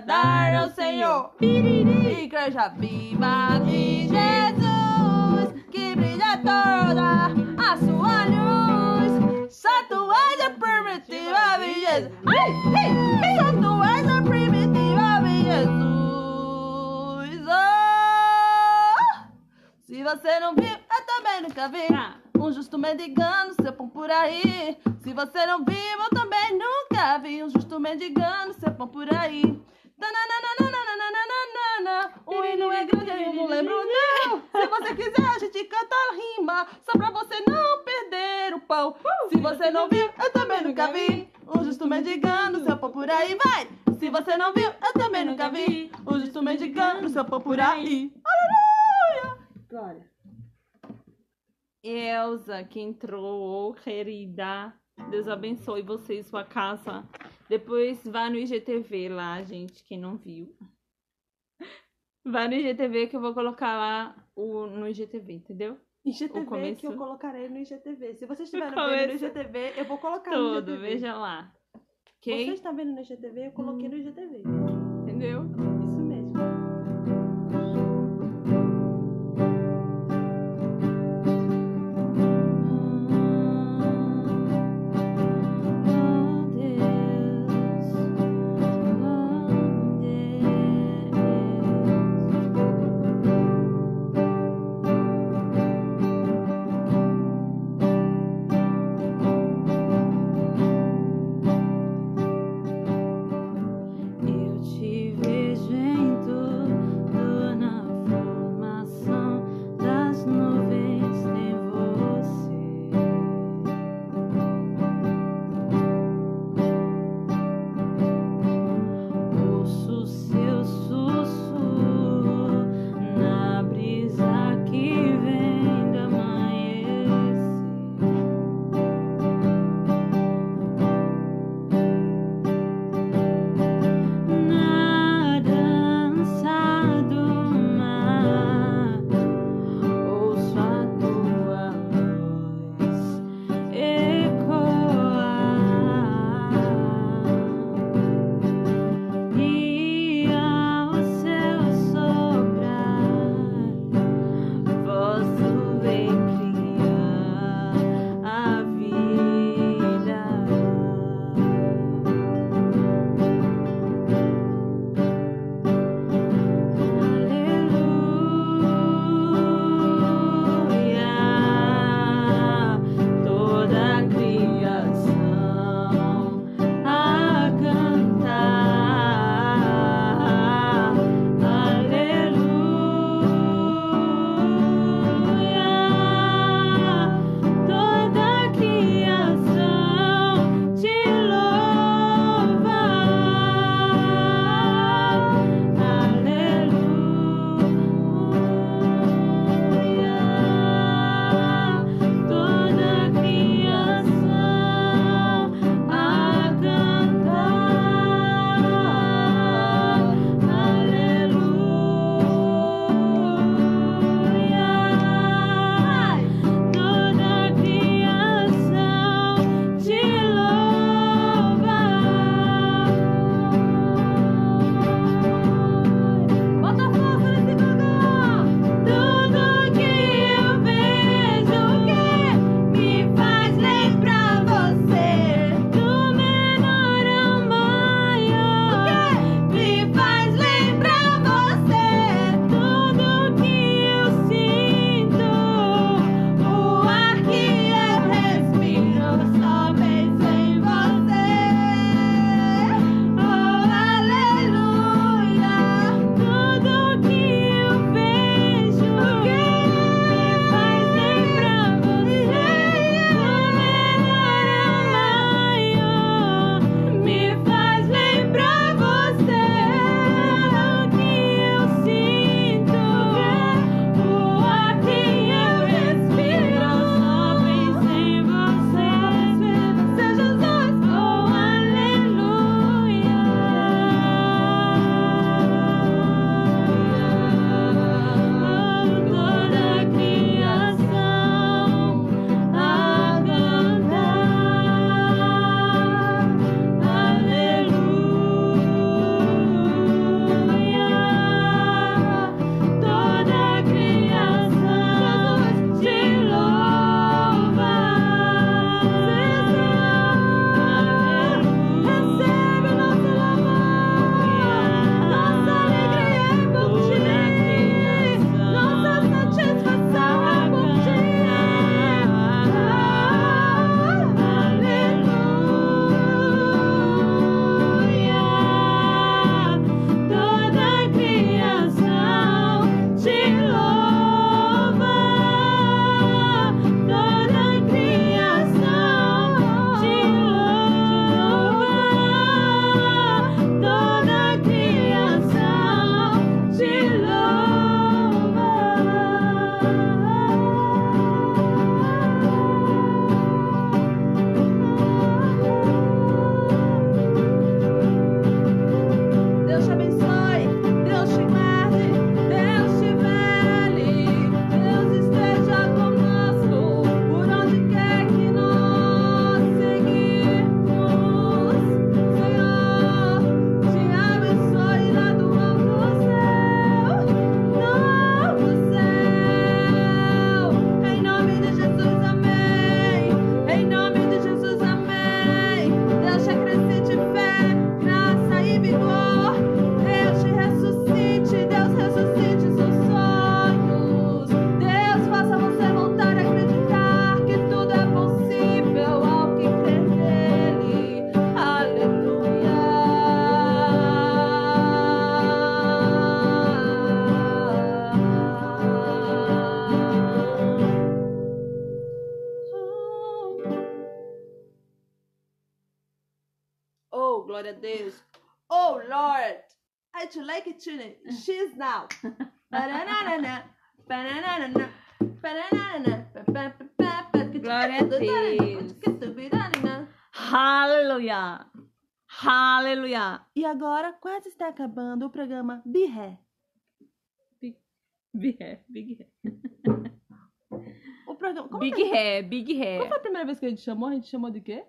agradar ao Senhor. Igreja viva de Jesus, que brilha toda a sua luz. Só tu és a primitiva de Jesus. Ai, ei, Só tu és a primitiva de Jesus. Oh! Se você não viu, eu também nunca vi. Tá. Um justo mendigando seu pão por aí. Se você não viu, eu também nunca vi. Um justo mendigando seu pão por aí. O hino é grande, eu não lembro não. Se você quiser, a gente canta a rima. Só pra você não perder o pão. Se você não viu, eu também nunca vi. Um justo mendigando seu pão por aí, vai. Se você não viu, eu também nunca vi. Um justo mendigando seu pão por aí. Aleluia! Glória. Elza, que entrou, querida. Deus abençoe você e sua casa. Depois vá no IGTV lá, gente, quem não viu. Vai no IGTV que eu vou colocar lá o, no IGTV, entendeu? IGTV que eu colocarei no IGTV. Se vocês estiverem vendo no IGTV, eu vou colocar no Tudo, IGTV. veja lá. Você Ok? está vendo no IGTV, eu coloquei no IGTV. Entendeu? Glória a Deus. Aleluia! Aleluia! E agora quase está acabando o programa Birré. Big hair, big hair. O programa. Como Big que- hair, big Qual hair. foi a primeira vez que a gente chamou? A gente chamou de quê?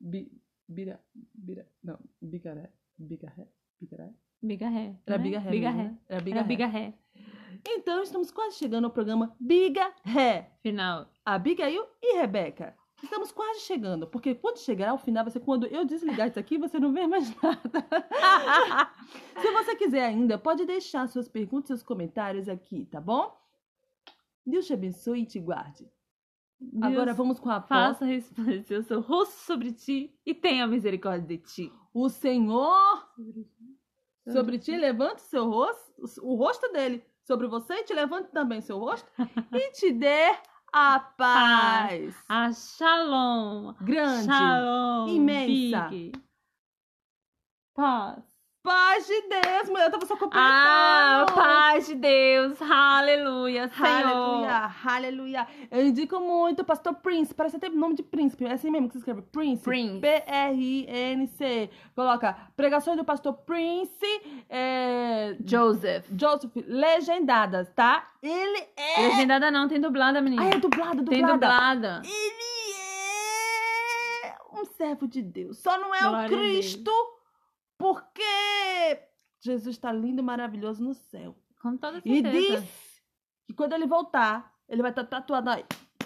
Bi, bira, bira, não, bicaré, bicaré, bicaré. Era né? biga ré. Big mesmo, hair. né? Era biga Era ré. big hair. Então estamos quase chegando ao programa Biga Ré. Final. Abigail e Rebeca. Estamos quase chegando, porque quando chegar ao final vai ser quando eu desligar isso aqui você não vê mais nada. Se você quiser ainda, pode deixar suas perguntas, seus comentários aqui, tá bom? Deus te abençoe e te guarde. Agora Deus vamos com a Faça resplandecer o seu rosto sobre ti e tenha misericórdia de ti. O Senhor sobre ti levante seu rosto, o rosto dele sobre você e te levante também seu rosto e te dê a paz. A shalom. Grande. Shalom. imensa. Big. Paz. Paz de Deus, mulher. Eu tava só completando. Ah, paz de Deus. Aleluia, Senhor. Aleluia, aleluia. Eu indico muito o Pastor Prince. Parece até nome de príncipe. É assim mesmo que se escreve. Prince. Prince. P-R-I-N-C. Coloca pregações do Pastor Prince. É... Joseph. Joseph, legendadas, tá? Ele é. Legendada não, tem dublada, menina. Ah, é dublado, dublada. tem dublada. Ele é um servo de Deus. Só não é Glória o Cristo, porque Jesus está lindo e maravilhoso no céu. Com toda E certeza. diz que quando ele voltar, ele vai estar tatuado aí,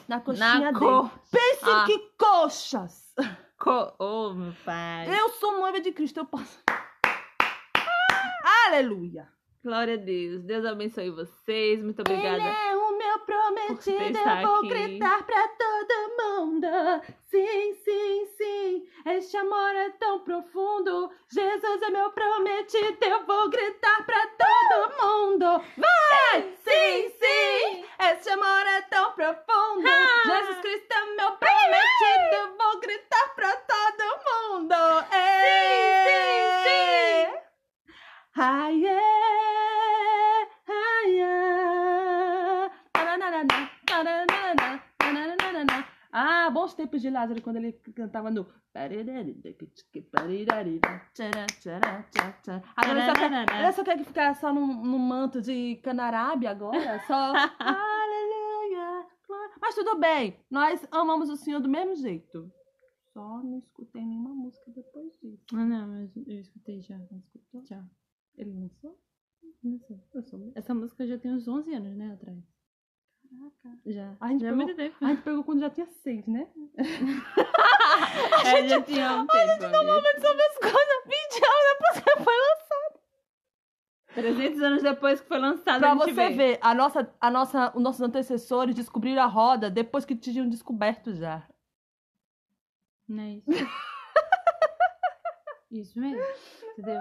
na coxinha Na dele. cor. Pense Ah. que coxas! Co... Oh, meu pai. Eu sou noiva de Cristo, eu posso. Aleluia! Glória a Deus. Deus abençoe vocês. Muito obrigada. Ele é o meu prometido, eu vou aqui. gritar pra todo mundo. Sim, sim, sim, este amor é tão profundo. Jesus é meu prometido, eu vou gritar pra todo mundo. Vai! Sim, sim, este amor é tão profundo. Ah! Jesus Cristo é meu prometido, eu vou gritar pra todo mundo. É. sim, sim. Ai, é, ai, é. Taranana, taranana, taranana. Ah, bons tempos de Lázaro quando ele cantava no. Agora ele só quer, ele só quer ficar só num, num manto de canarábia agora, só. Aleluia. Mas tudo bem, nós amamos o Senhor do mesmo jeito. Só não escutei nenhuma música depois disso. Ah, não, mas eu escutei já. Não escutou? Já. Ele lançou? Não sei. Eu sou. Essa música já tem uns 11 anos, né, atrás. Caraca. Já. A gente já é pegou- muito tempo. A gente pegou quando já tinha seis, né? É, já tinha um tempo. amiga. Normalmente sobre as coisas 20 anos depois que foi lançado. 300 anos depois que foi lançado, Pra a gente você vê. ver, a nossa, a nossa, os nossos antecessores descobriram a roda depois que tinham descoberto já. Não é isso? isso mesmo. Entendeu?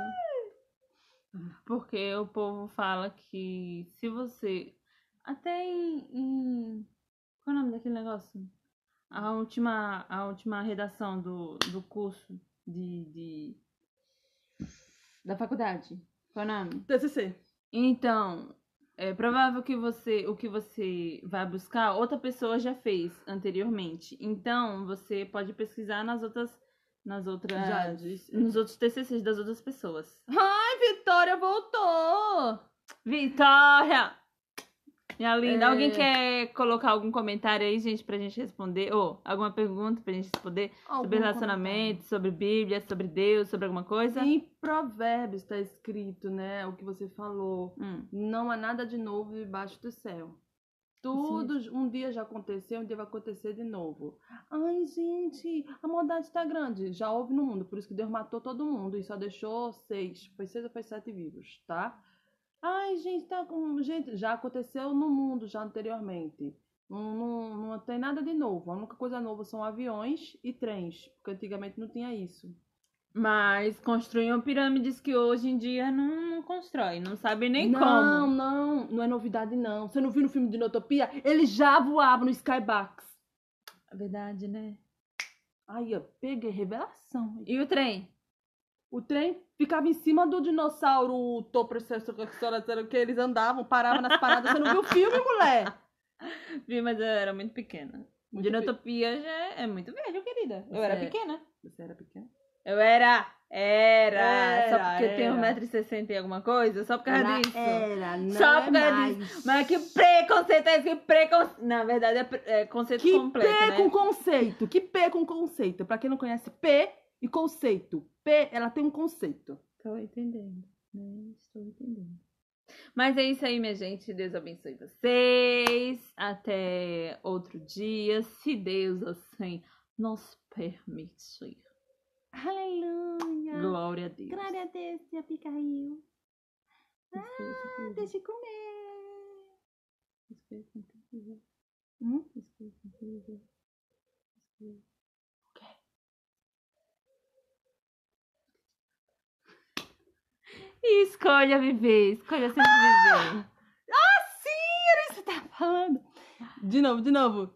Porque o povo fala que se você. Até em. em- Qual é o nome daquele negócio? A última, a última redação do, do curso de, de. Da faculdade. Qual é o nome? TCC. Então, é provável que você, o que você vai buscar, outra pessoa já fez anteriormente. Então, você pode pesquisar nas outras, nas outras, Já disse. nos outros TCCs das outras pessoas. Ai, Vitória voltou! Vitória! Minha linda, É. alguém quer colocar algum comentário aí, gente, pra gente responder? Ou alguma pergunta pra gente responder sobre relacionamento, sobre Bíblia, sobre Deus, sobre alguma coisa? Em Provérbios está escrito, né? O que você falou. Hum. Não há nada de novo debaixo do céu. Tudo um dia já aconteceu, um dia vai acontecer de novo. Ai, gente, a maldade está grande. Já houve no mundo, por isso que Deus matou todo mundo e só deixou seis. Foi seis ou foi sete vivos, tá? Ai, gente, tá com. Gente, já aconteceu no mundo já anteriormente. Não, não, não tem nada de novo. A única coisa nova são aviões e trens, porque antigamente não tinha isso. Mas construíam pirâmides que hoje em dia não, não constrói, não sabe nem não, como. não, não é novidade não. Você não viu no filme de Dinotopia? Ele já voava no Skybox. É verdade, né? Aí, ó, peguei revelação. E o trem? O trem ficava em cima do dinossauro o topo que eles andavam, paravam nas paradas. Você não viu o filme, mulher? Vi, mas eu era muito pequena. Muito Dinotopia já é muito velho, querida. Eu Você era é- pequena. Você era pequena? Eu era. Era. Só Era, porque eu tenho era. 1,60m e alguma coisa? Só por causa Era, disso? Era, não Só é por causa mais. disso. Mas que preconceito é esse? Que preconceito. Na verdade, é, é conceito Que completo, P né? com conceito. Que P com conceito. Pra quem não conhece, P e conceito. P, ela tem um conceito. Estou entendendo. né? Estou entendendo. Mas é isso aí, minha gente. Deus abençoe vocês. Até outro dia, se Deus assim nos permitir. Aleluia. Glória a Deus. Glória a Deus, Abigail. Ah, deixa eu comer. Hum? E escolha viver. Escolha sempre viver. Sim, era isso que você tava falando. De novo, de novo.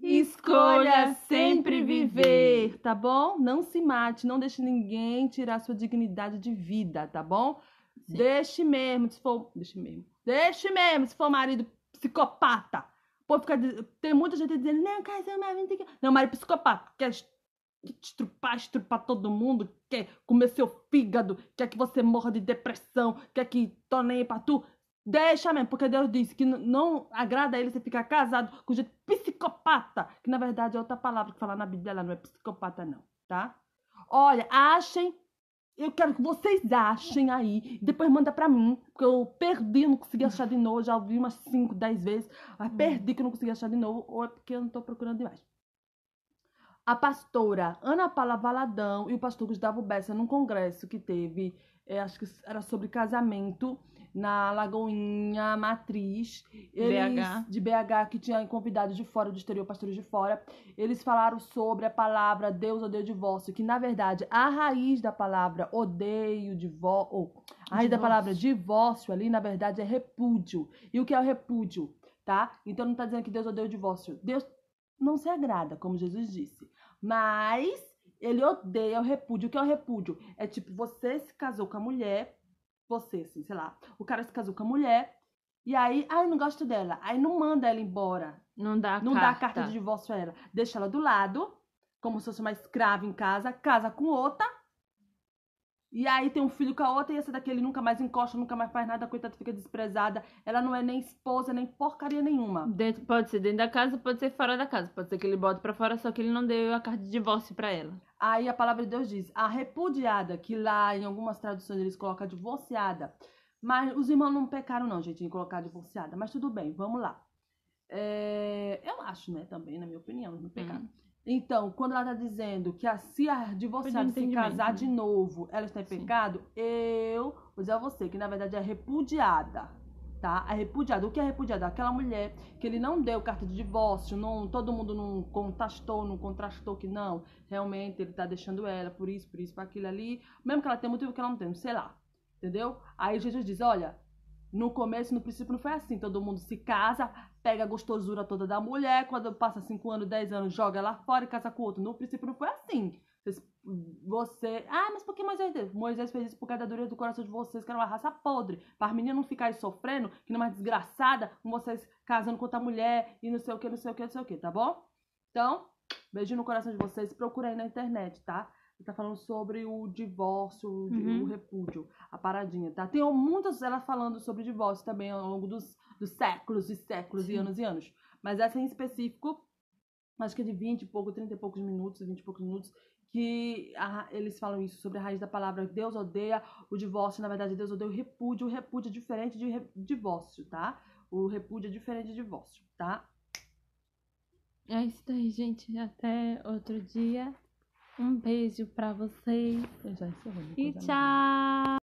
Escolha sempre viver. tá bom? Não se mate, não deixe ninguém tirar sua dignidade de vida, tá bom? Sim. Deixe mesmo, se for. Deixe mesmo. Deixe mesmo, se for marido psicopata. Pô, fica, tem muita gente dizendo, não, casal, mas não tem que. Não, marido psicopata, quer estrupar, estrupar todo mundo, quer comer seu fígado, quer que você morra de depressão, quer que aí pra tu. Deixa mesmo, porque Deus disse que não agrada a ele você ficar casado com gente psicopata, que na verdade é outra palavra que fala na Bíblia, ela não é psicopata não, tá? Olha, achem, eu quero que vocês achem aí, depois manda pra mim, porque eu perdi, não consegui achar de novo, já ouvi umas 5, 10 vezes, mas perdi que eu não consegui achar de novo, ou é porque eu não tô procurando demais. A pastora Ana Paula Valadão e o pastor Gustavo Bessa, num congresso que teve, é, acho que era sobre casamento, na Lagoinha Matriz, eles, BH. de BH, que tinha convidados de fora, do exterior, pastores de fora, eles falaram sobre a palavra Deus odeia o divórcio, que na verdade a raiz da palavra odeio, divórcio, ou a raiz da Divórcio. palavra divórcio ali, na verdade, é repúdio. E o que é o repúdio, tá? Então não tá dizendo que Deus odeia o divórcio. Deus não se agrada, como Jesus disse. Mas ele odeia o repúdio. O que é o repúdio? É tipo, você se casou com a mulher, você, assim, sei lá, o cara se casou com a mulher, e aí, ai, não gosto dela. Aí não manda ela embora. Não dá a Não carta. dá a carta de divórcio a ela. Deixa ela do lado, como se fosse uma escrava em casa, casa com outra. E aí tem um filho com a outra e essa daqui ele nunca mais encosta, nunca mais faz nada, a coitada fica desprezada. Ela não é nem esposa, nem porcaria nenhuma. Dentro, pode ser dentro da casa, pode ser fora da casa. Pode ser que ele bote pra fora, só que ele não deu a carta de divórcio pra ela. Aí a palavra de Deus diz: a repudiada, que lá em algumas traduções eles colocam divorciada. Mas os irmãos não pecaram, não, gente, em colocar divorciada. Mas tudo bem, vamos lá. É, eu acho, né, também, na minha opinião, não pecaram. Hum. Então, quando ela tá dizendo que a, se a divorciada se casar né? de novo, ela está em Sim. pecado, eu vou dizer a você que na verdade é repudiada. Tá? A repudiada. O que é repudiada? Aquela mulher que ele não deu carta de divórcio, não, todo mundo não contrastou, não contrastou que não, realmente ele tá deixando ela por isso, por isso, por aquilo ali, mesmo que ela tenha motivo que ela não tem, sei lá. Entendeu? Aí Jesus diz: olha, no começo, no princípio, não foi assim. Todo mundo se casa, pega a gostosura toda da mulher, quando passa 5 anos, 10 anos, joga ela fora e casa com outro. No princípio, não foi assim. Você. Ah, mas por que Moisés fez? Moisés fez isso por causa da dureza do coração de vocês, que era uma raça podre. Para as meninas não ficarem sofrendo, que não é desgraçada, com vocês casando com outra mulher e não sei o que, não sei o que, não sei o que, tá bom? Então, beijo no coração de vocês. Procura aí na internet, tá? Tá falando sobre o divórcio, Uhum. o repúdio, a paradinha, tá? Tem muitas elas falando sobre divórcio também ao longo dos, dos séculos e séculos e Sim. anos e anos. Mas essa em específico, acho que é de 20 e pouco, 30 e poucos minutos, 20 e poucos minutos, que a- eles falam isso sobre a raiz da palavra Deus odeia o divórcio, na verdade Deus odeia o repúdio, o repúdio é diferente de re- divórcio, tá? O repúdio é diferente de divórcio, tá? É isso daí, gente. Até outro dia. Um beijo pra vocês. Eu já encerrei, E tchau!